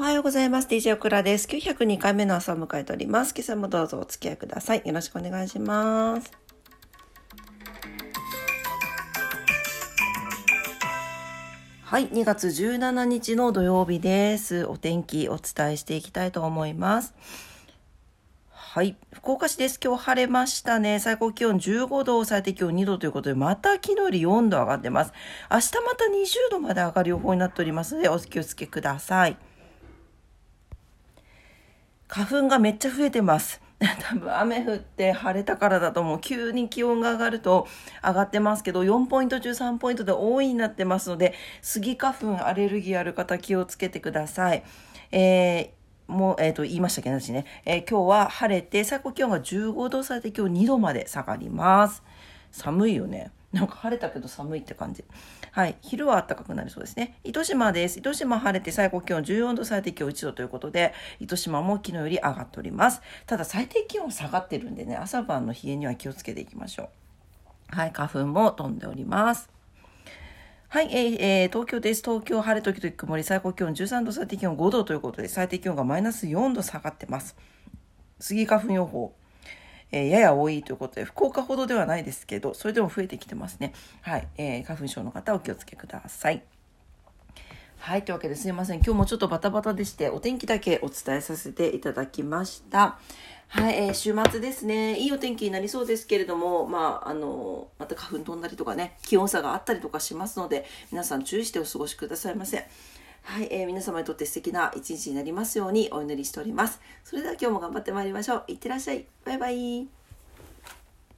はようございます。DJ オクラです。902回目の朝を迎えております。今朝もどうぞお付き合いください。よろしくお願いします。はい、2月17日の土曜日です。お天気お伝えしていきたいと思います。はい。福岡市です。今日晴れましたね。最高気温15度、最低気温2度ということで、また昨日より4度上がってます。明日また20度まで上がる予報になっておりますので、お気をつけください。花粉がめっちゃ増えてます。多分雨降って晴れたからだと思う。急に気温が上がると上がってますけど、4ポイント中3ポイントで多いになってますので、スギ花粉アレルギーある方気をつけてください。えー、もう、えっ、ー、と、言いましたけど、私ね、えー、今日は晴れて、最高気温が15度されて今日2度まで下がります。寒いよね。なんか晴れたけど寒いって感じ。はい。昼は暖かくなりそうですね。糸島です。糸島晴れて最高気温14度、最低気温1度ということで、糸島も昨日より上がっております。ただ最低気温下がってるんでね、朝晩の冷えには気をつけていきましょう。はい。花粉も飛んでおります。はい、えー、え、東京です。東京晴れ時々曇り、最高気温13度、最低気温5度ということで、最低気温がマイナス4度下がってます。スギ花粉予報。えー、やや多いということで、福岡ほどではないですけど、それでも増えてきてますね。はい。えー、花粉症の方お気をつけください。はい。というわけですいません。今日もちょっとバタバタでして、お天気だけお伝えさせていただきました。はい、えー、週末ですね。いいお天気になりそうですけれども、まあ、あの、また花粉飛んだりとかね、気温差があったりとかしますので、皆さん注意してお過ごしくださいませ。はい、えー、皆様にとって素敵な一日になりますようにお祈りしております。それでは今日も頑張ってまいりましょう。いってらっしゃい。バイバイ。